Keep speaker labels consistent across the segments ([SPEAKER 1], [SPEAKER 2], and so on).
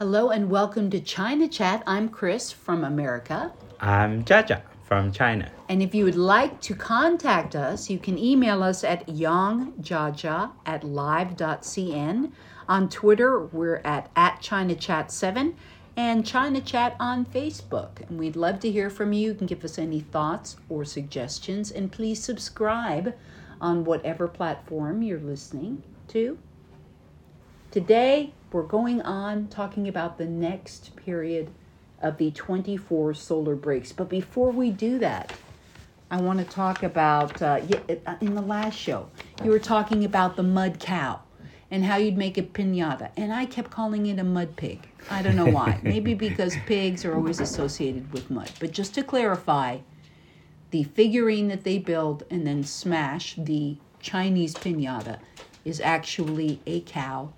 [SPEAKER 1] Hello and welcome to China Chat. I'm Chris from America.
[SPEAKER 2] I'm Jaja from China.
[SPEAKER 1] And if you would like to contact us, you can email us at yongjaja at live.cn. On Twitter, we're at, at ChinaChat7 and China Chat on Facebook. And we'd love to hear from you. You can give us any thoughts or suggestions. And please subscribe on whatever platform you're listening to. Today, we're going on talking about the next period of the 24 solar breaks. But before we do that, I want to talk about uh, uh, in the last show, you were talking about the mud cow and how you'd make a pinata. And I kept calling it a mud pig. I don't know why. Maybe because pigs are always associated with mud. But just to clarify, the figurine that they build and then smash, the Chinese pinata, is actually a cow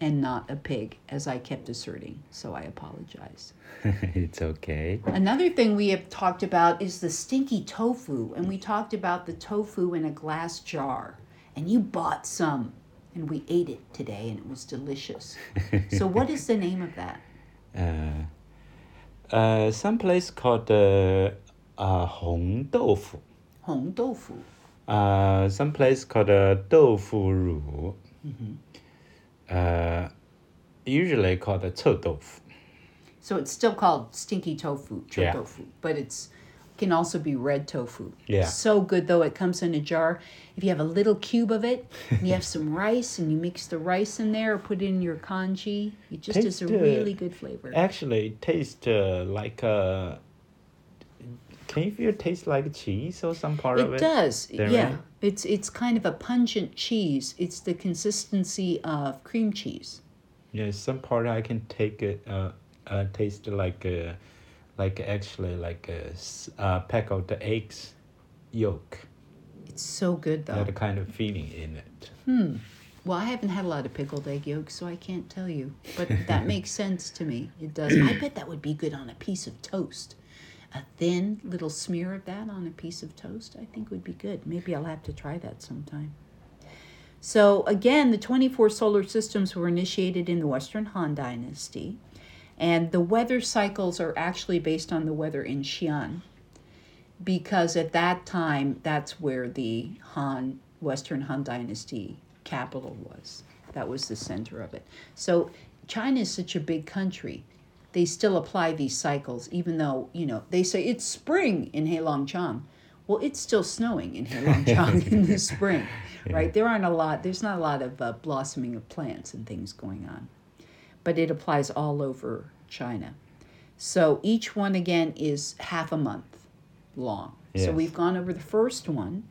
[SPEAKER 1] and not a pig, as I kept asserting. So I apologize.
[SPEAKER 2] it's okay.
[SPEAKER 1] Another thing we have talked about is the stinky tofu. And we talked about the tofu in a glass jar. And you bought some and we ate it today and it was delicious. so what is the name of that?
[SPEAKER 2] Uh, uh, some place called uh, uh, Hong Doufu.
[SPEAKER 1] Hong Doufu.
[SPEAKER 2] Uh, some place called uh, Doufu Ru. Mm-hmm. Uh, usually called the Tofu.
[SPEAKER 1] So it's still called stinky tofu, cho
[SPEAKER 2] Yeah.
[SPEAKER 1] tofu, but it's can also be red tofu.
[SPEAKER 2] Yeah.
[SPEAKER 1] So good though. It comes in a jar. If you have a little cube of it, and you have some rice, and you mix the rice in there, or put it in your congee, it just is a really good flavor.
[SPEAKER 2] Actually, it tastes uh, like uh, can you feel it taste like cheese or some part of
[SPEAKER 1] It
[SPEAKER 2] it?
[SPEAKER 1] does.
[SPEAKER 2] There,
[SPEAKER 1] yeah.
[SPEAKER 2] right?
[SPEAKER 1] It's it's kind of a pungent cheese. It's the consistency of cream cheese.
[SPEAKER 2] Yeah, some part I can take it. Uh, uh, taste like uh, like actually like a s- uh, peck of the eggs yolk.
[SPEAKER 1] It's so good though.
[SPEAKER 2] That kind of feeling in it. Hmm.
[SPEAKER 1] Well, I haven't had a lot of pickled egg yolks, so I can't tell you. But that makes sense to me. It does. I bet that would be good on a piece of toast. A thin little smear of that on a piece of toast, I think would be good. Maybe I'll have to try that sometime. So, again, the 24 solar systems were initiated in the Western Han Dynasty, and the weather cycles are actually based on the weather in Xi'an because at that time that's where the Han Western Han Dynasty capital was. That was the center of it. So China is such a big country. They still apply these cycles, even though you know they say it's spring in Heilongjiang. Well, it's still snowing in Heilongjiang in the spring, right? There aren't a lot. There's not a lot of uh, blossoming of plants and things going on, but it applies all over China. So each one again is half a month long. So we've gone over the first one,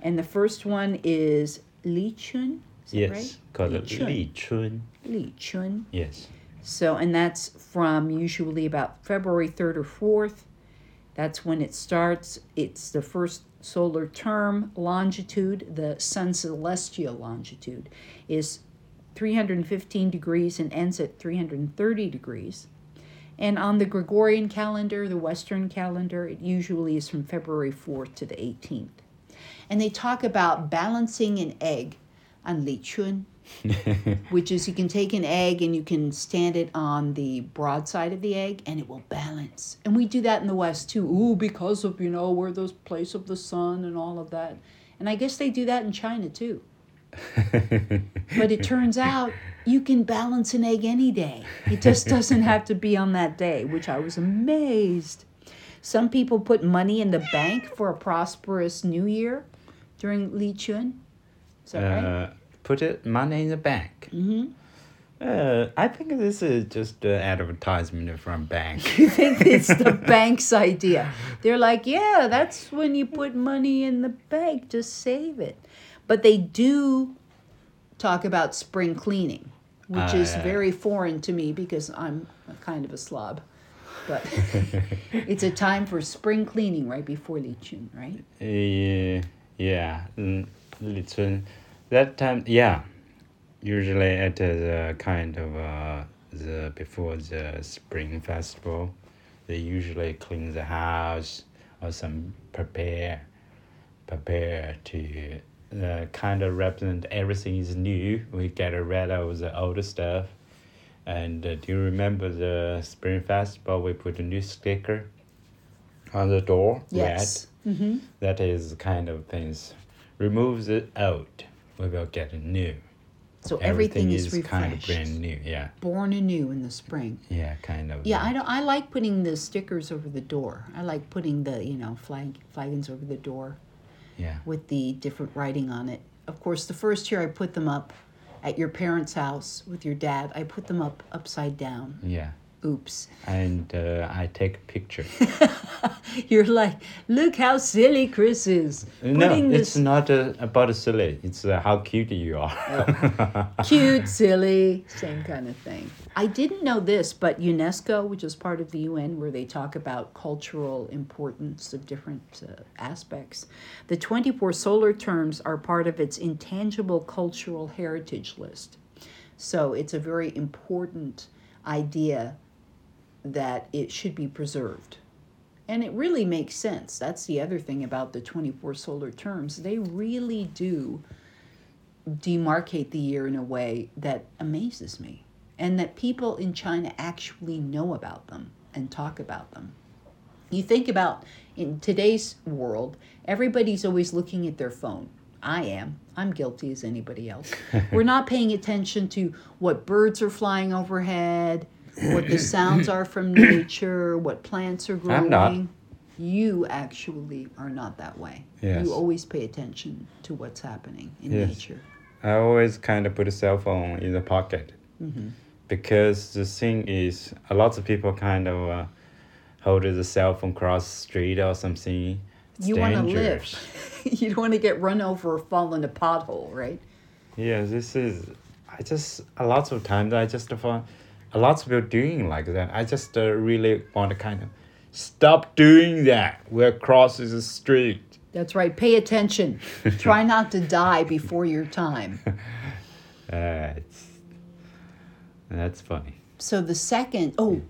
[SPEAKER 1] and the first one is Li Chun.
[SPEAKER 2] Yes,
[SPEAKER 1] right?
[SPEAKER 2] called
[SPEAKER 1] Li
[SPEAKER 2] Li
[SPEAKER 1] Chun.
[SPEAKER 2] Li Chun.
[SPEAKER 1] Li Chun.
[SPEAKER 2] Yes.
[SPEAKER 1] So, and that's from usually about February 3rd or 4th. That's when it starts. It's the first solar term. Longitude, the sun celestial longitude, is 315 degrees and ends at 330 degrees. And on the Gregorian calendar, the Western calendar, it usually is from February 4th to the 18th. And they talk about balancing an egg on Li Chun, which is you can take an egg and you can stand it on the broad side of the egg and it will balance. And we do that in the West too. Ooh, because of, you know, we're the place of the sun and all of that. And I guess they do that in China too. But it turns out you can balance an egg any day. It just doesn't have to be on that day, which I was amazed. Some people put money in the bank for a prosperous new year during Li Chun. Is that right?
[SPEAKER 2] Uh, Uh, put it money in the bank. Mm-hmm. Uh, I think this is just an advertisement from bank.
[SPEAKER 1] You think it's the bank's idea. They're like, yeah, that's when you put money in the bank to save it. But they do talk about spring cleaning, which
[SPEAKER 2] Ah,
[SPEAKER 1] is
[SPEAKER 2] yeah.
[SPEAKER 1] very foreign to me because I'm a kind of a slob. But it's a time for spring cleaning right before Li Chun, right?
[SPEAKER 2] Uh, yeah, Li Chun. That time, yeah. Usually at the kind of uh, the before the spring festival, they usually clean the house or some prepare, prepare to uh, kind of represent everything is new. We get rid of the old stuff. And uh, do you remember the Spring Festival? We put a new sticker on the door.
[SPEAKER 1] Yes. Mm-hmm.
[SPEAKER 2] That is kind of things. Removes it out. We will get a new.
[SPEAKER 1] So everything, is, refreshed.
[SPEAKER 2] kind of brand new. Yeah.
[SPEAKER 1] Born anew in the spring.
[SPEAKER 2] Yeah, kind of.
[SPEAKER 1] Yeah, I don't. I like putting the stickers over the door. I like putting the you know flag flagons over the door
[SPEAKER 2] Yeah.
[SPEAKER 1] with the different writing on it. Of course, the first year I put them up at your parents' house with your dad. I put them up upside down.
[SPEAKER 2] Yeah.
[SPEAKER 1] Oops.
[SPEAKER 2] And uh, I take a picture.
[SPEAKER 1] You're like, look how silly Chris is.
[SPEAKER 2] no,
[SPEAKER 1] Putting
[SPEAKER 2] it's
[SPEAKER 1] this
[SPEAKER 2] not uh, about silly. It's uh, how cute you are.
[SPEAKER 1] cute, silly, same kind of thing. I didn't know this, but UNESCO, which is part of the UN, where they talk about cultural importance of different uh, aspects, the 24 solar terms are part of its intangible cultural heritage list. So it's a very important idea that it should be preserved. And it really makes sense. That's the other thing about the 24 solar terms. They really do demarcate the year in a way that amazes me. And that people in China actually know about them and talk about them. You think about in today's world, everybody's always looking at their phone. I am. I'm guilty as anybody else. We're not paying attention to what birds are flying overhead, what the sounds are from nature, what plants are growing.
[SPEAKER 2] I'm not.
[SPEAKER 1] You actually are not that way.
[SPEAKER 2] Yes.
[SPEAKER 1] You always pay attention to what's happening in
[SPEAKER 2] Yes.
[SPEAKER 1] nature.
[SPEAKER 2] I always kind of put a cell phone in the pocket
[SPEAKER 1] Mm-hmm.
[SPEAKER 2] because the thing is, a lot of people kind of uh, hold the cell phone across the street or something. It's
[SPEAKER 1] you want to live. you don't want to get run over or fall in a pothole, right?
[SPEAKER 2] Yeah, this is. I just a lot of times I just find a lot of people doing like that. I just uh, really want to kind of stop doing that. We're crossing the street.
[SPEAKER 1] That's right. Pay attention. Try not to die before your time.
[SPEAKER 2] Uh, it's that's funny.
[SPEAKER 1] So the second, oh,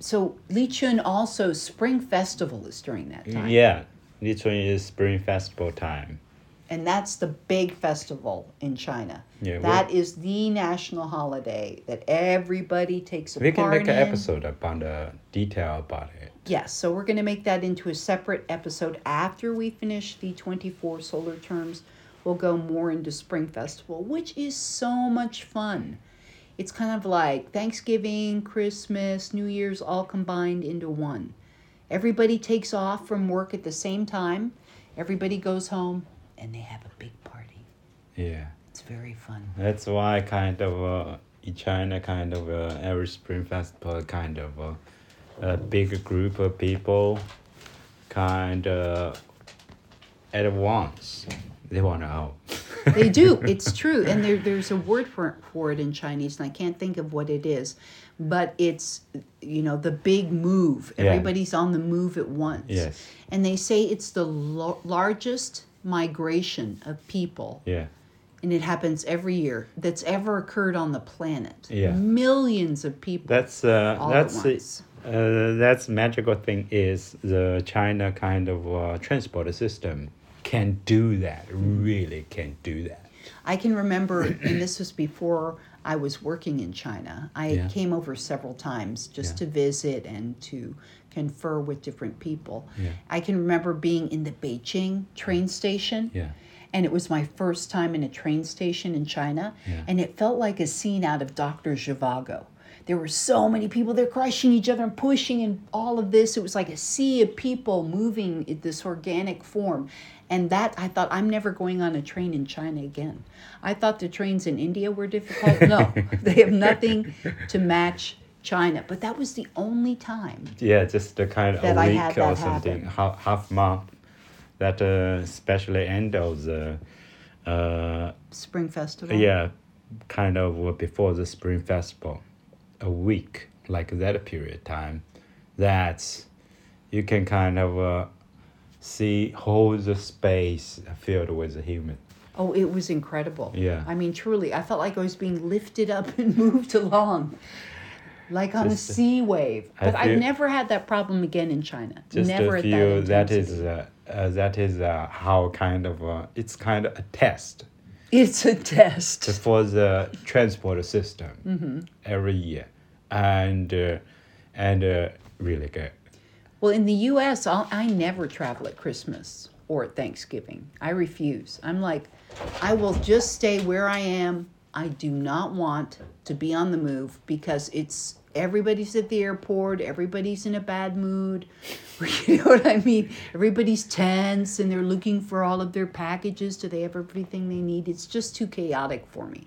[SPEAKER 1] so Lichun also Spring Festival is during that time.
[SPEAKER 2] Yeah, literally is Spring Festival time.
[SPEAKER 1] And that's the big festival in China.
[SPEAKER 2] Yeah,
[SPEAKER 1] that is the national holiday that everybody takes a
[SPEAKER 2] We can
[SPEAKER 1] part
[SPEAKER 2] make an
[SPEAKER 1] in.
[SPEAKER 2] episode about the detail about it.
[SPEAKER 1] Yes, so we're going to make that into a separate episode after we finish the 24 solar terms. We'll go more into Spring Festival, which is so much fun. It's kind of like Thanksgiving, Christmas, New Year's all combined into one. Everybody takes off from work at the same time. Everybody goes home and they have a big party.
[SPEAKER 2] Yeah,
[SPEAKER 1] It's very fun.
[SPEAKER 2] that's why kind of uh, in China, kind of uh, every Spring Festival, kind of uh, a big group of people, kind of at once, they want to out.
[SPEAKER 1] they do. It's true, and there there's a word for for it in Chinese, and I can't think of what it is, but it's you know the big move.
[SPEAKER 2] Yeah.
[SPEAKER 1] Everybody's on the move at once.
[SPEAKER 2] Yes.
[SPEAKER 1] And they say it's the lo- largest migration of people,
[SPEAKER 2] Yeah,
[SPEAKER 1] and it happens every year that's ever occurred on the planet.
[SPEAKER 2] Yeah.
[SPEAKER 1] Millions of people.
[SPEAKER 2] that's uh,
[SPEAKER 1] All
[SPEAKER 2] that's
[SPEAKER 1] at
[SPEAKER 2] the- uh, that's magical thing is the China kind of uh, transport system can do that. Really can do that.
[SPEAKER 1] I can remember, and this was before I was working in China. I
[SPEAKER 2] Yeah.
[SPEAKER 1] came over several times just
[SPEAKER 2] Yeah.
[SPEAKER 1] to visit and to confer with different people.
[SPEAKER 2] Yeah.
[SPEAKER 1] I can remember being in the Beijing train station.
[SPEAKER 2] Yeah.
[SPEAKER 1] And it was my first time in a train station in China.
[SPEAKER 2] Yeah.
[SPEAKER 1] And it felt like a scene out of Dr. Zhivago. There were so many people, they're crushing each other and pushing and all of this. It was like a sea of people moving in this organic form. And that, I thought, I'm never going on a train in China again. I thought the trains in India were difficult. No, they have nothing to match China. But that was the only time.
[SPEAKER 2] Yeah, just a kind of
[SPEAKER 1] That
[SPEAKER 2] a week or something, half, half month. That uh, especially end of the, uh,
[SPEAKER 1] Spring Festival.
[SPEAKER 2] yeah, kind of before the spring festival, a week like that period of time. That's you can kind of uh, see whole the space filled with the human.
[SPEAKER 1] Oh, it was incredible.
[SPEAKER 2] Yeah.
[SPEAKER 1] I mean, truly, I felt like I was being lifted up and moved along, like on
[SPEAKER 2] Just-
[SPEAKER 1] a sea wave. But I've never had that problem again in China.
[SPEAKER 2] Just
[SPEAKER 1] never
[SPEAKER 2] a
[SPEAKER 1] at
[SPEAKER 2] few.
[SPEAKER 1] that
[SPEAKER 2] That is uh, uh, that is uh, how kind of uh, it's kind of a test.
[SPEAKER 1] It's a test.
[SPEAKER 2] for the transport system
[SPEAKER 1] Mm-hmm.
[SPEAKER 2] every year. and uh, and uh, really good.
[SPEAKER 1] Well, in the U.S., I'll, I never travel at Christmas or at Thanksgiving. I refuse. I'm like, I will just stay where I am. I do not want to be on the move because it's everybody's at the airport, everybody's in a bad mood. You know what I mean? Everybody's tense and they're looking for all of their packages. Do they have everything they need? It's just too chaotic for me.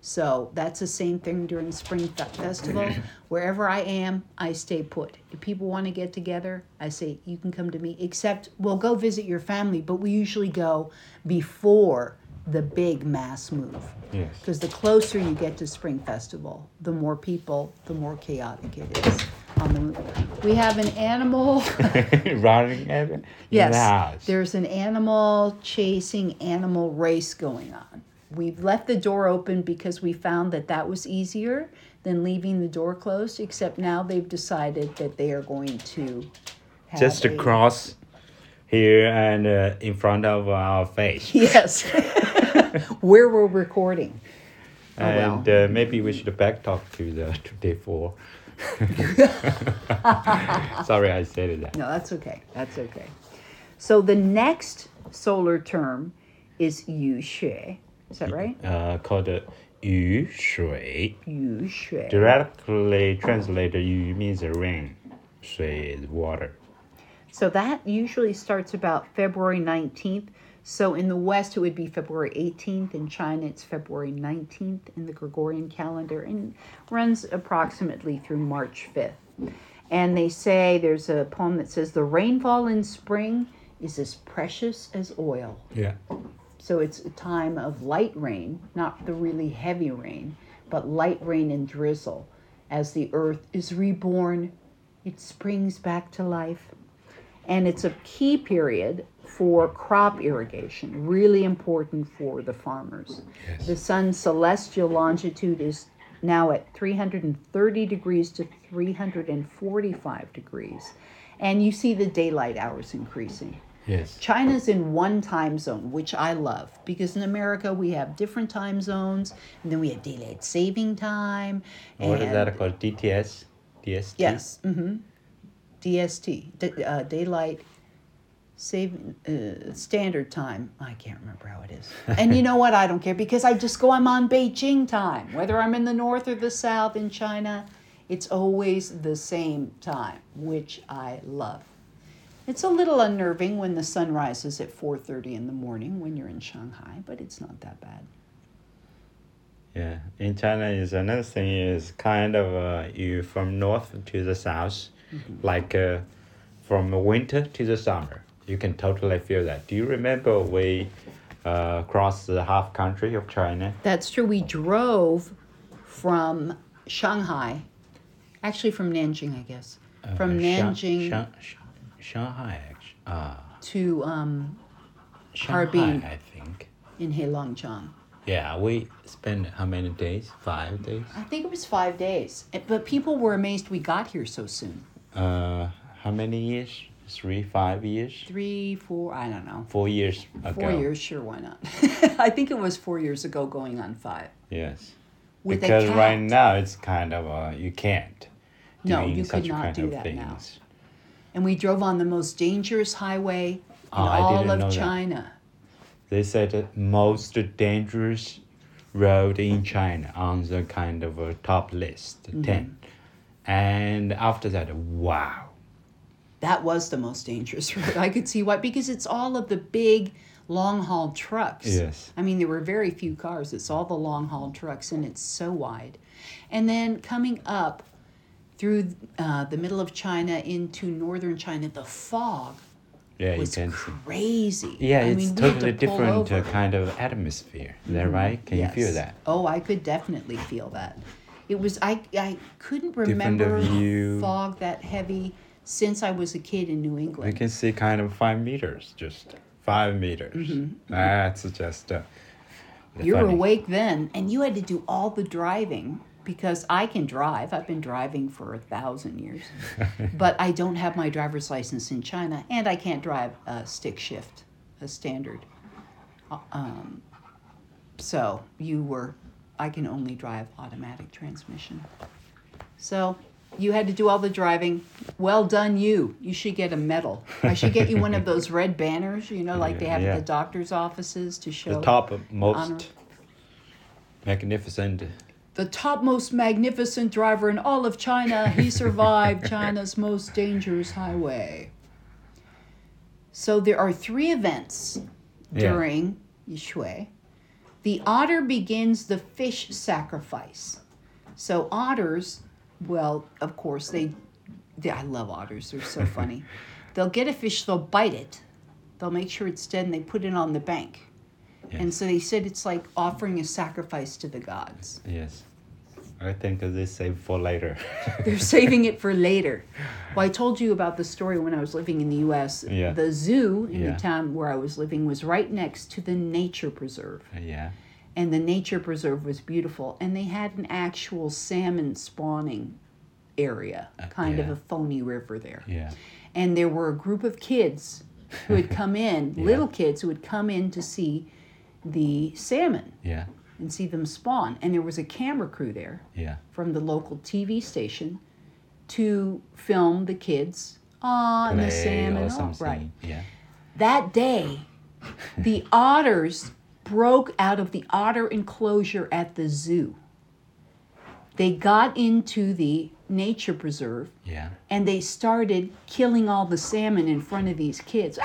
[SPEAKER 1] So that's the same thing during Spring Festival. Wherever I am, I stay put. If people want to get together, I say, you can come to me, except we'll go visit your family, but we usually go before the big mass move.
[SPEAKER 2] Yes.
[SPEAKER 1] Because the closer you get to Spring Festival, the more people, the more chaotic it is on the. We have an animal.
[SPEAKER 2] Running in the
[SPEAKER 1] Yes,
[SPEAKER 2] house.
[SPEAKER 1] there's an animal chasing animal race going on. We've left the door open because we found that that was easier than leaving the door closed, except now they've decided that they are going to
[SPEAKER 2] Just across here and uh, in front of our face.
[SPEAKER 1] Yes, where we're recording. Oh,
[SPEAKER 2] and uh, maybe we should back talk to the to day four. Sorry, I said that.
[SPEAKER 1] No, that's okay. That's okay. So the next solar term is yu xue. Is that right?
[SPEAKER 2] Uh, called uh, yu shui.
[SPEAKER 1] Yu shui.
[SPEAKER 2] Directly translated, yu means rain, shui is water.
[SPEAKER 1] So that usually starts about February 19th. So in the West, it would be February 18th. In China, it's February 19th in the Gregorian calendar and runs approximately through March 5th. And they say there's a poem that says, The rainfall in spring is as precious as oil.
[SPEAKER 2] Yeah.
[SPEAKER 1] So it's a time of light rain, not the really heavy rain, but light rain and drizzle. As the earth is reborn, it springs back to life. And it's a key period for crop irrigation, really important for the farmers.
[SPEAKER 2] Yes.
[SPEAKER 1] The sun's celestial longitude is now at 330 degrees to 345 degrees. And you see the daylight hours increasing.
[SPEAKER 2] Yes.
[SPEAKER 1] China's in one time zone, which I love because in America we have different time zones, and then we have daylight saving time.
[SPEAKER 2] What is that called? DTS? DST?
[SPEAKER 1] Yes. Mm-hmm. DST, D- uh, daylight saving uh, standard time. I can't remember how it is. And you know what? I don't care because I just go. I'm on Beijing time, whether I'm in the north or the south in China. It's always the same time, which I love. It's a little unnerving when the sun rises at 4:30 in the morning when you're in Shanghai, but it's not that bad.
[SPEAKER 2] Yeah. In China, is another thing is kind of uh, you from north to the south, like uh, from winter to the summer. You can totally feel that. Do you remember we uh, crossed the half country of China?
[SPEAKER 1] That's true. We drove from Shanghai, actually from Nanjing, I guess, from
[SPEAKER 2] Uh,
[SPEAKER 1] Nanjing
[SPEAKER 2] Shang- Shang- Shanghai, actually. Ah,
[SPEAKER 1] to um,
[SPEAKER 2] Shanghai,
[SPEAKER 1] Harbin.
[SPEAKER 2] I think.
[SPEAKER 1] in Heilongjiang.
[SPEAKER 2] Yeah, we spent how many days? Five days.
[SPEAKER 1] I think it was five days, but people were amazed we got here so soon.
[SPEAKER 2] Uh, how many years? Three, five years,
[SPEAKER 1] Three, four, I don't know.
[SPEAKER 2] four years ago.
[SPEAKER 1] Four years, sure, why not? I think it was four years ago, going on five.
[SPEAKER 2] Yes.
[SPEAKER 1] With
[SPEAKER 2] because right now it's kind of uh, you can't.
[SPEAKER 1] No, you could
[SPEAKER 2] such
[SPEAKER 1] not
[SPEAKER 2] kind
[SPEAKER 1] do
[SPEAKER 2] of
[SPEAKER 1] that now.
[SPEAKER 2] things.
[SPEAKER 1] And we drove on the most dangerous highway in
[SPEAKER 2] Oh,
[SPEAKER 1] all of
[SPEAKER 2] know that.
[SPEAKER 1] China.
[SPEAKER 2] They said the most dangerous road in China on the kind of a top list,
[SPEAKER 1] Mm-hmm.
[SPEAKER 2] 10. And after that, wow.
[SPEAKER 1] That was the most dangerous road. I could see why, because it's all of the big long haul trucks.
[SPEAKER 2] Yes.
[SPEAKER 1] I mean, there were very few cars. It's all the long haul trucks, and it's so wide. And then coming up through uh, the middle of China into northern China, the fog
[SPEAKER 2] Yeah, you
[SPEAKER 1] was
[SPEAKER 2] can see.
[SPEAKER 1] crazy.
[SPEAKER 2] Yeah,
[SPEAKER 1] I
[SPEAKER 2] it's
[SPEAKER 1] mean,
[SPEAKER 2] totally
[SPEAKER 1] to
[SPEAKER 2] different uh, kind of atmosphere. Is that right? Can you feel that?
[SPEAKER 1] Oh, I could definitely feel that. It was I I couldn't remember fog that heavy since I was a kid in New
[SPEAKER 2] England.
[SPEAKER 1] England.
[SPEAKER 2] can see kind of five meters, just five meters. That's just. Uh, the
[SPEAKER 1] You were
[SPEAKER 2] funny-
[SPEAKER 1] awake then, and you had to do all the driving because I can drive. I've been driving for a thousand years, but I don't have my driver's license in China, and I can't drive a stick shift, a standard. Uh, Um, so you were, I can only drive automatic transmission. So you had to do all the driving. Well done, you. You should get a medal. I should get you one of those red banners, you know, like they have
[SPEAKER 2] Yeah.
[SPEAKER 1] at the doctor's offices to show
[SPEAKER 2] The top
[SPEAKER 1] honor.
[SPEAKER 2] most magnificent.
[SPEAKER 1] the top most magnificent driver in all of China. He survived China's most dangerous highway. So there are three events
[SPEAKER 2] Yeah.
[SPEAKER 1] during Yishui. The otter begins the fish sacrifice. So otters, well, of course they, they I love otters. They're so funny. they'll get a fish, they'll bite it, they'll make sure it's dead, and they put it on the bank. And so they said it's like offering a sacrifice to the gods.
[SPEAKER 2] Yes. I think this save for later.
[SPEAKER 1] They're saving it for later. Well, I told you about the story when I was living in the U.S.
[SPEAKER 2] Yeah.
[SPEAKER 1] The zoo in
[SPEAKER 2] Yeah.
[SPEAKER 1] the town where I was living was right next to the nature preserve.
[SPEAKER 2] Uh, yeah.
[SPEAKER 1] And the nature preserve was beautiful. And they had an actual salmon spawning area, uh, kind of a phony river there.
[SPEAKER 2] Yeah.
[SPEAKER 1] And there were a group of kids who had come in,
[SPEAKER 2] Yeah.
[SPEAKER 1] little kids who had come in to see the salmon
[SPEAKER 2] Yeah.
[SPEAKER 1] And see them spawn. And there was a camera crew there
[SPEAKER 2] Yeah.
[SPEAKER 1] from the local TV station to film the kids on the salmon.
[SPEAKER 2] or
[SPEAKER 1] right.
[SPEAKER 2] Yeah.
[SPEAKER 1] That day, the otters broke out of the otter enclosure at the zoo. They got into the nature preserve
[SPEAKER 2] Yeah.
[SPEAKER 1] and they started killing all the salmon in front of these kids.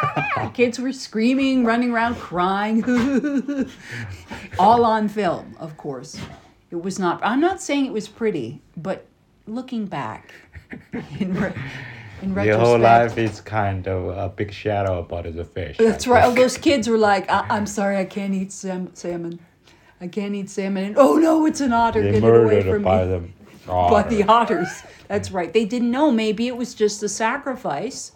[SPEAKER 1] kids were screaming, running around, crying, all on film, of course. It was not. I'm not saying it was pretty, but looking back, in, re, in
[SPEAKER 2] The
[SPEAKER 1] retrospect,
[SPEAKER 2] whole life is kind of a big shadow about the fish.
[SPEAKER 1] that's right. All those kids were like, I- "I'm sorry, I can't eat sam- salmon. I can't eat salmon." And, oh no, it's an otter!
[SPEAKER 2] They
[SPEAKER 1] Get it away from
[SPEAKER 2] by
[SPEAKER 1] me!
[SPEAKER 2] them.
[SPEAKER 1] by the otters. That's right. They didn't know. Maybe it was just a sacrifice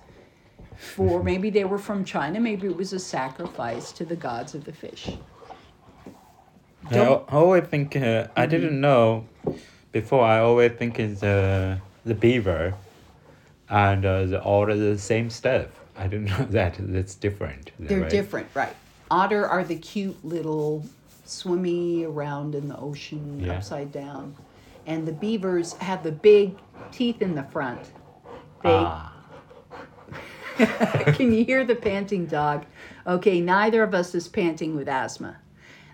[SPEAKER 1] for maybe they were from China. Maybe it was a sacrifice to the gods of the fish.
[SPEAKER 2] I
[SPEAKER 1] Don't-
[SPEAKER 2] al- always think uh, I didn't know before. I always think it's uh, the beaver and uh, the all the same stuff. I didn't know that that's different.
[SPEAKER 1] They're
[SPEAKER 2] right?
[SPEAKER 1] different, right? Otter are the cute little swimmy around in the ocean
[SPEAKER 2] Yeah.
[SPEAKER 1] upside down. And the beavers have the big teeth in the front. They
[SPEAKER 2] Ah,
[SPEAKER 1] Can you hear the panting dog? Okay, neither of us is panting with asthma.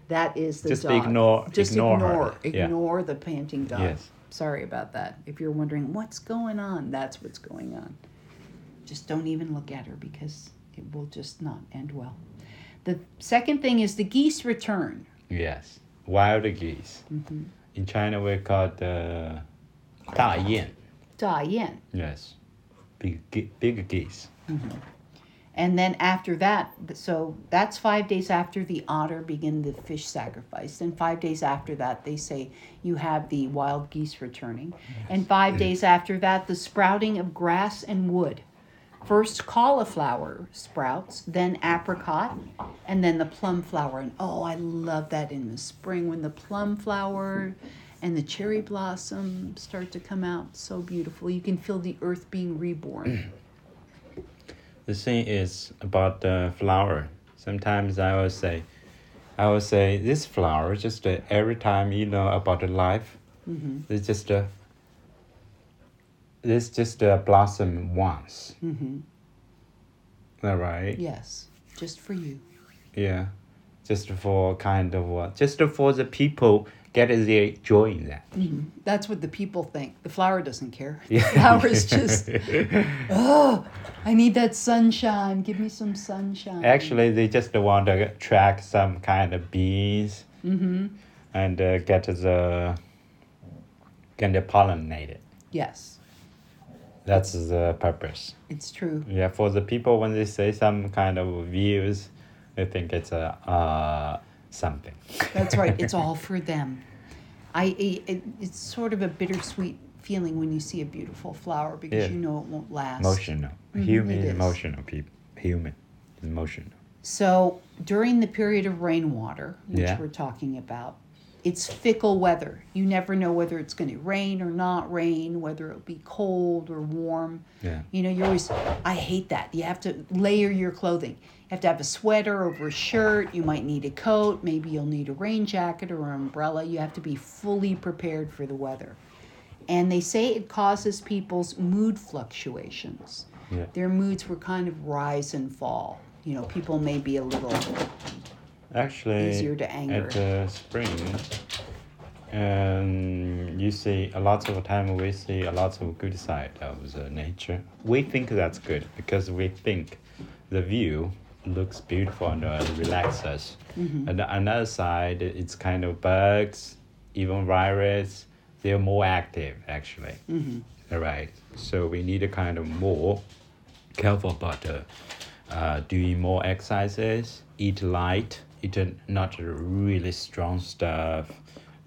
[SPEAKER 1] That is the
[SPEAKER 2] Just
[SPEAKER 1] dog.
[SPEAKER 2] ignore-
[SPEAKER 1] Just
[SPEAKER 2] ignore
[SPEAKER 1] ignore.
[SPEAKER 2] her. Yeah.
[SPEAKER 1] The panting dog.
[SPEAKER 2] Yes.
[SPEAKER 1] Sorry about that. If you're wondering what's going on, that's what's going on. Just don't even look at her because it will just not end well. The second thing is the geese return.
[SPEAKER 2] yes, wild geese.
[SPEAKER 1] Mm-hmm.
[SPEAKER 2] In China, we call it uh, 大雁.
[SPEAKER 1] Da yin.
[SPEAKER 2] Yes, big big geese. Mm-hmm.
[SPEAKER 1] And then after that, so that's five days after the otter begin the fish sacrifice. Then five days after that, they say you have the wild geese returning. And five days after that, the sprouting of grass and wood. First cauliflower sprouts, then apricot, and then the plum flower. And oh, I love that in the spring when the plum flower and the cherry blossom start to come out. So beautiful. You can feel the earth being reborn.
[SPEAKER 2] The thing is about the flower. Sometimes I will say, I will say this flower just uh, every time you know about the life,
[SPEAKER 1] Mm-hmm.
[SPEAKER 2] it's just a. This just uh, blossom once.
[SPEAKER 1] Mm-hmm.
[SPEAKER 2] All right.
[SPEAKER 1] Yes, just for you.
[SPEAKER 2] Yeah. Just for kind of what? Just for the people get their joy in that.
[SPEAKER 1] That's what the people think. The flower doesn't care. The
[SPEAKER 2] Yeah.
[SPEAKER 1] flower's just, oh, I need that sunshine. Give me some sunshine.
[SPEAKER 2] Actually, they just want to attract some kind of bees
[SPEAKER 1] Mm-hmm.
[SPEAKER 2] and uh, get the get the pollinated.
[SPEAKER 1] Yes,
[SPEAKER 2] That's the purpose.
[SPEAKER 1] it's true.
[SPEAKER 2] Yeah, for the people when they say some kind of views, they think it's a uh something.
[SPEAKER 1] That's right. It's all for them. I it, it's sort of a bittersweet feeling when you see a beautiful flower because
[SPEAKER 2] Yeah.
[SPEAKER 1] you know it won't last.
[SPEAKER 2] Emotional.
[SPEAKER 1] Mhm,
[SPEAKER 2] Human
[SPEAKER 1] is.
[SPEAKER 2] emotional people. Human emotional.
[SPEAKER 1] So during the period of rainwater, which
[SPEAKER 2] Yeah.
[SPEAKER 1] we're talking about, it's fickle weather. You never know whether it's going to rain or not rain, whether it'll be cold or warm.
[SPEAKER 2] Yeah.
[SPEAKER 1] You know, you always, I hate that. You have to layer your clothing. Have to have a sweater over a shirt. You might need a coat. Maybe you'll need a rain jacket or an umbrella. You have to be fully prepared for the weather. and they say it causes people's mood fluctuations.
[SPEAKER 2] Yeah.
[SPEAKER 1] Their moods will kind of rise and fall. You know, people may be a little
[SPEAKER 2] Actually,
[SPEAKER 1] Easier to anger.
[SPEAKER 2] at the spring, and you see a lot of time we see a lot of good side of the nature. We think that's good because we think the view looks beautiful and uh, relax us.
[SPEAKER 1] Mm-hmm.
[SPEAKER 2] And the another side, it's kind of bugs, even virus. They're more active actually.
[SPEAKER 1] Mm-hmm.
[SPEAKER 2] All right. So we need a kind of more careful about uh, uh, doing more exercises, eat light, eat uh, not really strong stuff,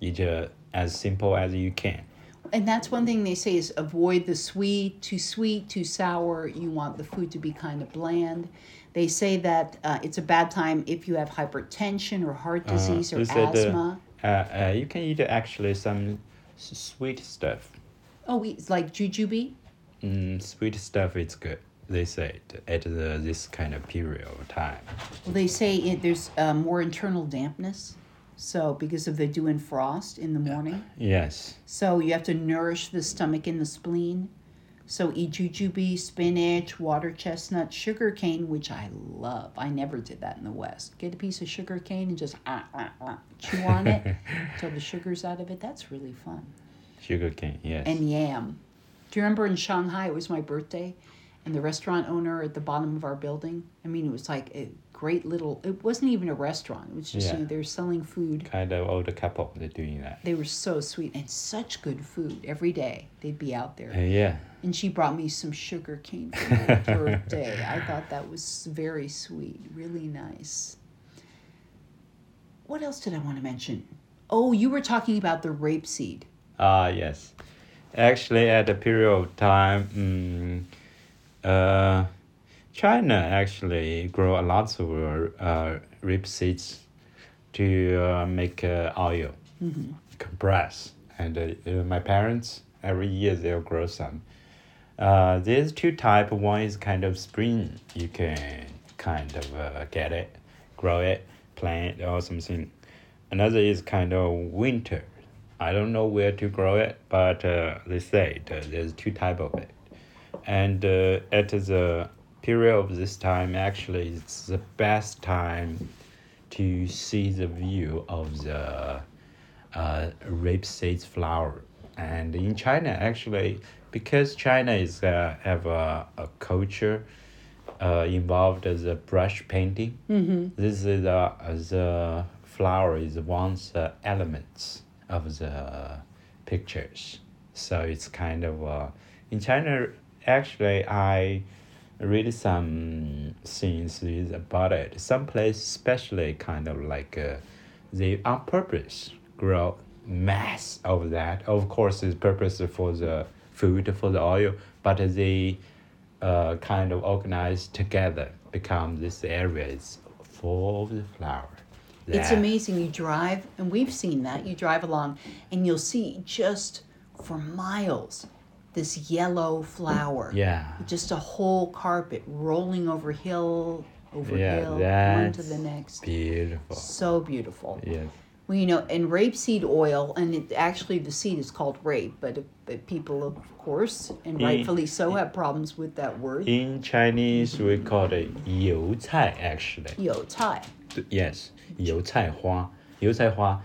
[SPEAKER 2] eat uh, as simple as you can.
[SPEAKER 1] And that's one thing they say is avoid the sweet, too sweet, too sour. You want the food to be kind of bland. They say that uh, it's a bad time if you have hypertension or heart
[SPEAKER 2] Uh,
[SPEAKER 1] disease or
[SPEAKER 2] uh,
[SPEAKER 1] asthma.
[SPEAKER 2] Uh, uh, you can eat actually some sweet stuff.
[SPEAKER 1] oh, it's like jujube.
[SPEAKER 2] Mm, sweet stuff is good. They said at the, this kind of period of time.
[SPEAKER 1] Well, they say it, there's uh, more internal dampness. So because of the dew and frost in the morning.
[SPEAKER 2] Yes.
[SPEAKER 1] So you have to nourish the stomach and the spleen. So eat jujube, spinach, water chestnut, sugar cane, which I love. I never did that in the West. Get a piece of sugar cane and just ah, ah, ah, chew on it until the sugar's out of it. That's really fun.
[SPEAKER 2] Sugar cane. Yes.
[SPEAKER 1] And yam. Do you remember in Shanghai, it was my birthday, and the restaurant owner at the bottom of our building? I mean, it was like a great little, it wasn't even a restaurant. It was just,
[SPEAKER 2] Yeah.
[SPEAKER 1] you know, they were selling food.
[SPEAKER 2] kind of older couple they're doing that.
[SPEAKER 1] They were so sweet and such good food every day. They'd be out there.
[SPEAKER 2] Uh, yeah.
[SPEAKER 1] And she brought me some sugar cane for my birthday. I thought that was very sweet, really nice. What else did I want to mention? Oh, you were talking about the rapeseed.
[SPEAKER 2] Ah, yes. Actually, at a period of time, mm, uh, China actually grow a lot of uh, rape seeds to uh, make uh, oil, compress. And uh, my parents, every year they'll grow some. Uh, there's two type. One is kind of spring. You can kind of uh, get it, grow it, plant or something. Another is kind of winter. I don't know where to grow it, but uh, they say there's two type of it. And uh, at the period of this time, actually, it's the best time to see the view of the uh, rapeseed flower. And in China, actually, because China is uh, have a, a culture uh, involved as a brush painting. Mm-hmm. This is uh, the flower is one of the elements of the pictures. So it's kind of uh, in China. Actually, I read some things about it. Some place, especially kind of like uh, they on purpose grow mass of that. Of course, it's purpose for the food for the oil, but they uh, kind of organize together become this area is full of the flower.
[SPEAKER 1] It's amazing. You drive, and we've seen that. You drive along, and you'll see just for miles this yellow flower.
[SPEAKER 2] Yeah.
[SPEAKER 1] Just a whole carpet rolling over hill over
[SPEAKER 2] yeah,
[SPEAKER 1] hill, one to the next.
[SPEAKER 2] Beautiful.
[SPEAKER 1] So beautiful.
[SPEAKER 2] Yes.
[SPEAKER 1] Well, you know, and rapeseed oil, and it, actually the seed is called rape, but, but people, of course, and rightfully in, so, have problems with that word.
[SPEAKER 2] In Chinese, we call it youcai actually.
[SPEAKER 1] Youcai.
[SPEAKER 2] Yes, you cai hua. You hua,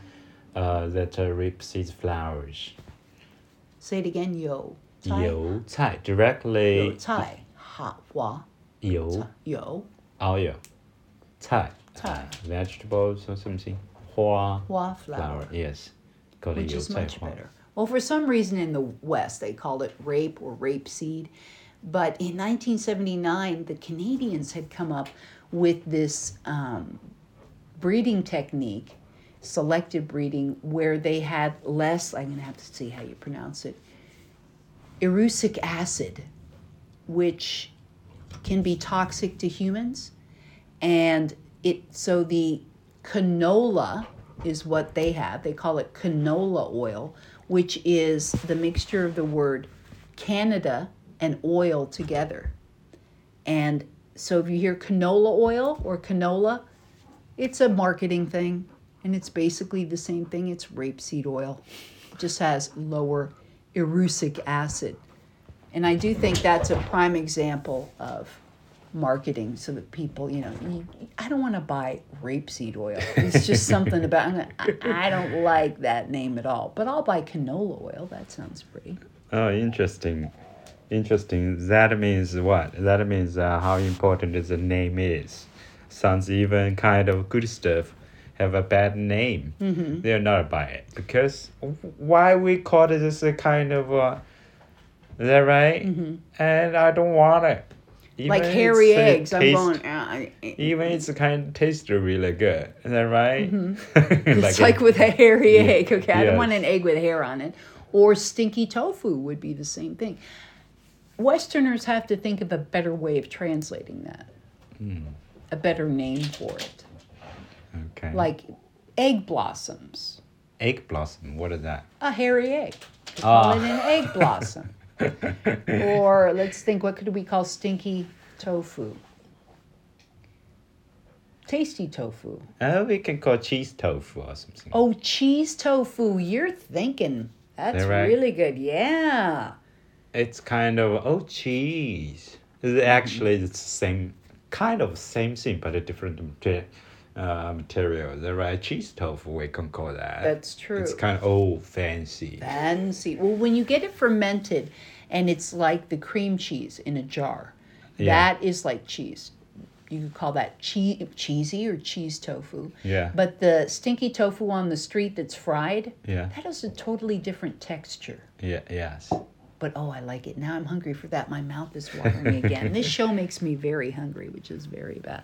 [SPEAKER 2] uh, that rape rapeseed flowers.
[SPEAKER 1] Say it again, yo.
[SPEAKER 2] 油菜 directly
[SPEAKER 1] 有菜,哈花,
[SPEAKER 2] 油
[SPEAKER 1] 有
[SPEAKER 2] oil 菜
[SPEAKER 1] 菜
[SPEAKER 2] uh, vegetables or something 花
[SPEAKER 1] 花 flower.
[SPEAKER 2] flower yes called
[SPEAKER 1] which
[SPEAKER 2] 油
[SPEAKER 1] is
[SPEAKER 2] 菜
[SPEAKER 1] much
[SPEAKER 2] 花
[SPEAKER 1] better. Well, for some reason in the West, they called it rape or rape seed. But in 1979, the Canadians had come up with this um, breeding technique, selective breeding, where they had less, I'm going to have to see how you pronounce it, erucic acid, which can be toxic to humans. And it so the canola is what they have. They call it canola oil, which is the mixture of the word Canada and oil together. And so if you hear canola oil or canola, it's a marketing thing and it's basically the same thing. It's rapeseed oil. It just has lower erucic acid. And I do think that's a prime example of marketing so that people, you know, you, I don't want to buy rapeseed oil. It's just something about, gonna- I, I don't like that name at all. But I'll buy canola oil. That sounds pretty.
[SPEAKER 2] Oh, interesting. Interesting. That means what? That means uh, how important the name is. Sounds even kind of good stuff have a bad name. Mm-hmm. They're not buy it because why we call it as a kind of uh, is that right? And I don't want it. Even
[SPEAKER 1] like hairy eggs. I'm
[SPEAKER 2] taste-
[SPEAKER 1] going, uh,
[SPEAKER 2] Even it's kind of taste really good. Is that right?
[SPEAKER 1] It's like, with a hairy egg. Okay, I don't want an egg with hair on it. Or stinky tofu would be the same thing. Westerners have to think of a better way of translating that,
[SPEAKER 2] Hmm.
[SPEAKER 1] a better name for it.
[SPEAKER 2] Okay.
[SPEAKER 1] Like egg blossoms,
[SPEAKER 2] egg blossom. What is that?
[SPEAKER 1] a hairy egg. We call
[SPEAKER 2] Ah.
[SPEAKER 1] it an egg blossom. or let's think, what could we call stinky tofu? Tasty tofu.
[SPEAKER 2] Oh, we can call cheese tofu or something.
[SPEAKER 1] Oh, cheese tofu. You're thinking. That's
[SPEAKER 2] right?
[SPEAKER 1] really good. Yeah.
[SPEAKER 2] It's kind of oh cheese. Actually it's the same kind of same thing but a different uh, material. The right cheese tofu we can call that.
[SPEAKER 1] That's true.
[SPEAKER 2] It's kind of old, fancy.
[SPEAKER 1] Fancy. Well, when you get it fermented and it's like the cream cheese in a jar,
[SPEAKER 2] Yeah.
[SPEAKER 1] that is like cheese. You could call that chee- cheesy or cheese tofu.
[SPEAKER 2] Yeah.
[SPEAKER 1] But the stinky tofu on the street that's fried,
[SPEAKER 2] Yeah.
[SPEAKER 1] that has a totally different texture.
[SPEAKER 2] Yeah. Yes.
[SPEAKER 1] But oh, I like it. Now I'm hungry for that. My mouth is watering again. this show makes me very hungry, which is very bad.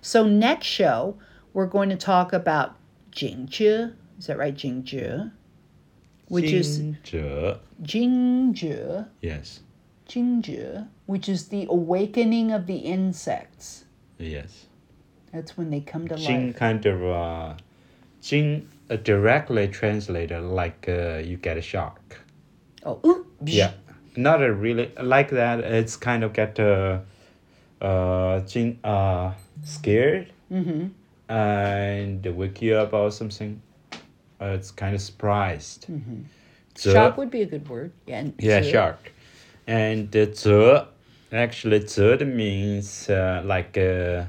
[SPEAKER 1] So next show, we're going to talk about Jingzhi. Is that right? Jingzhi. Which is
[SPEAKER 2] Ginger.
[SPEAKER 1] Jingzhi.
[SPEAKER 2] Yes.
[SPEAKER 1] Jingzhi, which is the awakening of the insects.
[SPEAKER 2] Yes.
[SPEAKER 1] That's when they come to
[SPEAKER 2] Jing
[SPEAKER 1] life.
[SPEAKER 2] kind of uh, Jing uh, directly translated like uh, you get a shock.
[SPEAKER 1] Oh, ooh.
[SPEAKER 2] Yeah, not a really like that. It's kind of get uh, uh, jing, uh scared
[SPEAKER 1] Mm-hmm.
[SPEAKER 2] and wake you up or something. Uh, it's kind of surprised.
[SPEAKER 1] Mm-hmm.
[SPEAKER 2] The-
[SPEAKER 1] Shock would be a good word. Yeah. and
[SPEAKER 2] yeah, shark. And the ze, actually ze means uh, like a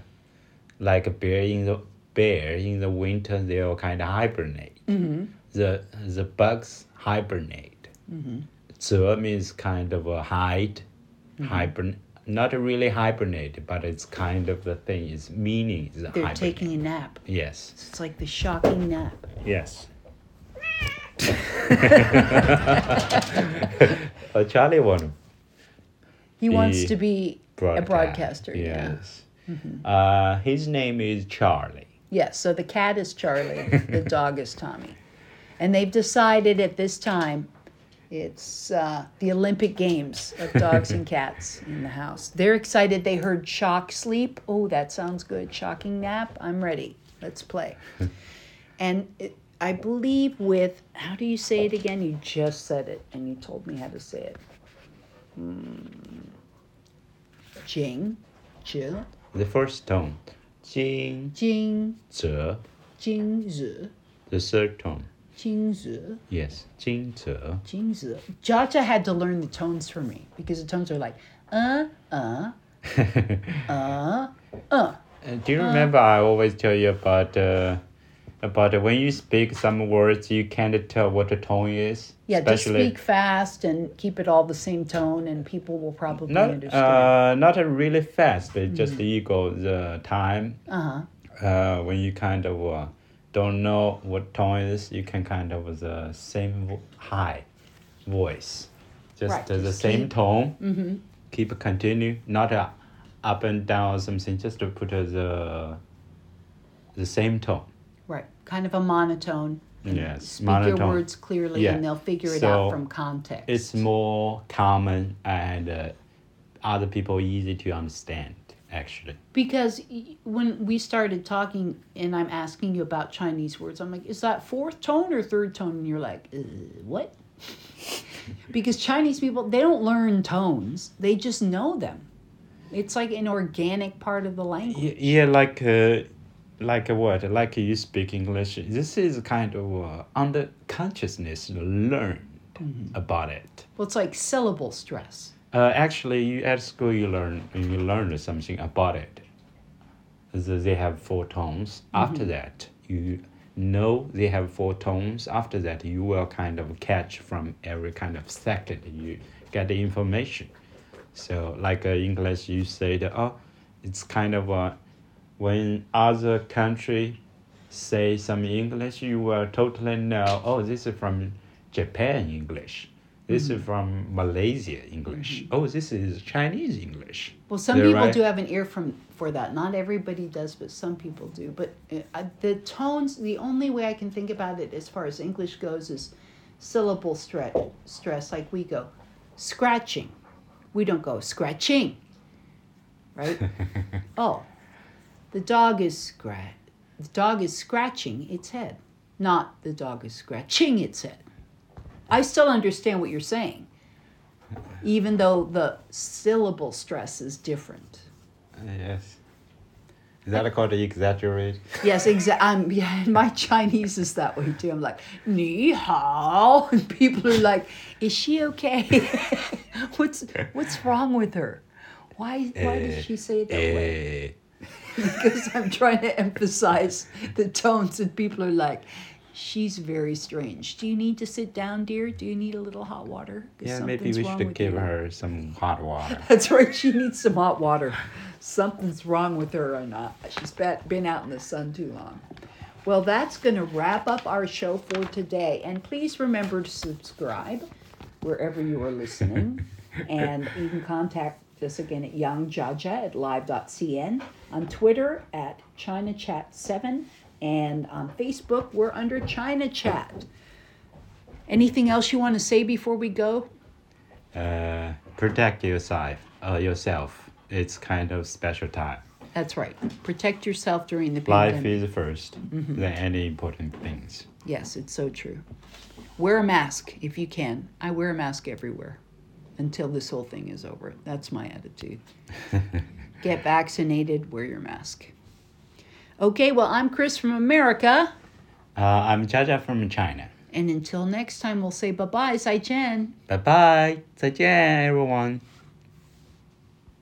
[SPEAKER 2] like a bear in the bear in the winter. They all kind of hibernate.
[SPEAKER 1] Mhm.
[SPEAKER 2] The the bugs hibernate. Ze means kind of a hide,
[SPEAKER 1] Mm-hmm.
[SPEAKER 2] Not really hibernate, but it's kind of the thing. Its meaning is
[SPEAKER 1] They're
[SPEAKER 2] hibernate.
[SPEAKER 1] taking a nap.
[SPEAKER 2] Yes.
[SPEAKER 1] It's like the shocking nap.
[SPEAKER 2] Yes. oh, Charlie one.
[SPEAKER 1] He wants to be a
[SPEAKER 2] broadcast.
[SPEAKER 1] broadcaster. Yeah.
[SPEAKER 2] Yes. Uh, his name is Charlie.
[SPEAKER 1] Yes. So the cat is Charlie, the dog is Tommy. And they've decided at this time it's uh, the Olympic Games of dogs and cats in the house. They're excited. They heard shock sleep. Oh, that sounds good. Shocking nap. I'm ready. Let's play. and it, I believe with, how do you say it again? You just said it and you told me how to say it. Hmm. Jing, Jill,
[SPEAKER 2] The first tone. Jing,
[SPEAKER 1] Jing,
[SPEAKER 2] ze.
[SPEAKER 1] Jing, Zi,
[SPEAKER 2] The third tone.
[SPEAKER 1] Jing, Zi.
[SPEAKER 2] Yes. Jing, ze.
[SPEAKER 1] Jingzi. Jaja had to learn the tones for me because the tones are like uh uh uh uh.
[SPEAKER 2] Uh, Do you remember I always tell you about uh, about uh, when you speak some words you can't tell what the tone is?
[SPEAKER 1] Yeah, just speak fast and keep it all the same tone, and people will probably
[SPEAKER 2] not
[SPEAKER 1] understand.
[SPEAKER 2] uh not uh, really fast, but just equal the time.
[SPEAKER 1] Uh huh.
[SPEAKER 2] Uh, when you kind of uh, don't know what tone is, you can kind of the same vo- high voice, just
[SPEAKER 1] Right,
[SPEAKER 2] uh, the
[SPEAKER 1] just
[SPEAKER 2] same
[SPEAKER 1] keep-
[SPEAKER 2] tone.
[SPEAKER 1] Mm-hmm.
[SPEAKER 2] Keep continue, not uh, up and down or something. Just to put uh, the the same tone.
[SPEAKER 1] Right. Kind of a monotone.
[SPEAKER 2] Yes,
[SPEAKER 1] Speak
[SPEAKER 2] monotone.
[SPEAKER 1] your words clearly,
[SPEAKER 2] Yeah.
[SPEAKER 1] and they'll figure it
[SPEAKER 2] So,
[SPEAKER 1] out from context.
[SPEAKER 2] It's more common and uh, other people easy to understand. Actually,
[SPEAKER 1] Because when we started talking and I'm asking you about Chinese words, I'm like, is that fourth tone or third tone? And you're like, uh, what? because Chinese people, they don't learn tones, they just know them. It's like an organic part of the language.
[SPEAKER 2] Y- yeah, like uh, like a what? Like you speak English. This is kind of uh, under consciousness learned. about it.
[SPEAKER 1] Well, it's like syllable stress.
[SPEAKER 2] Uh, actually, you at school you learn you learn something about it. They have four tones. After that, you know they have four tones. After that, you will kind of catch from every kind of second you get the information. So, like uh, English, you say that oh, it's kind of uh, when other country say some English, you will totally know. Oh, this is from Japan English. This is from Malaysia English. Oh, this is Chinese English.
[SPEAKER 1] Well, some
[SPEAKER 2] They're
[SPEAKER 1] people
[SPEAKER 2] right.
[SPEAKER 1] do have an ear from for that. Not everybody does, but some people do. But uh, the tones, the only way I can think about it as far as English goes is syllable stress. Stress, like we go scratching. We don't go scratching, right? oh, the dog is scratch. The dog is scratching its head, not the dog is scratching its head. I still understand what you're saying, even though the syllable stress is different.
[SPEAKER 2] Uh, yes. Is that called to exaggerate?
[SPEAKER 1] Yes, exactly. Um, yeah, my Chinese is that way too. I'm like, ni hao, and people are like, is she okay? what's what's wrong with her? Why why does she say it that way?
[SPEAKER 2] Eh,
[SPEAKER 1] Because I'm trying to emphasize the tones, and people are like, she's very strange. Do you need to sit down, dear? Do you need a little hot water?
[SPEAKER 2] yeah, maybe we should give
[SPEAKER 1] you."
[SPEAKER 2] her some hot water.
[SPEAKER 1] That's right. She needs some hot water. Something's wrong with her or not. She's be- been out in the sun too long. Well, that's going to wrap up our show for today. And please remember to subscribe wherever you are listening. and you can contact us again at youngjaja at live.cn, on Twitter at ChinaChat7, and on Facebook we're under China Chat. Anything else you want to say before we go?
[SPEAKER 2] Uh, protect yourself. Uh, yourself. It's kind of special time.
[SPEAKER 1] That's right. Protect yourself during the pandemic.
[SPEAKER 2] Life is 1st
[SPEAKER 1] Mm-hmm.
[SPEAKER 2] than any important things.
[SPEAKER 1] Yes, it's so true. Wear a mask if you can. I wear a mask everywhere until this whole thing is over. That's my attitude. Get vaccinated, wear your mask. Okay, well, I'm Chris from America.
[SPEAKER 2] Uh, I'm Jaja from China.
[SPEAKER 1] And until next time, we'll say bye bye, Chen.
[SPEAKER 2] Bye bye. 再见, everyone.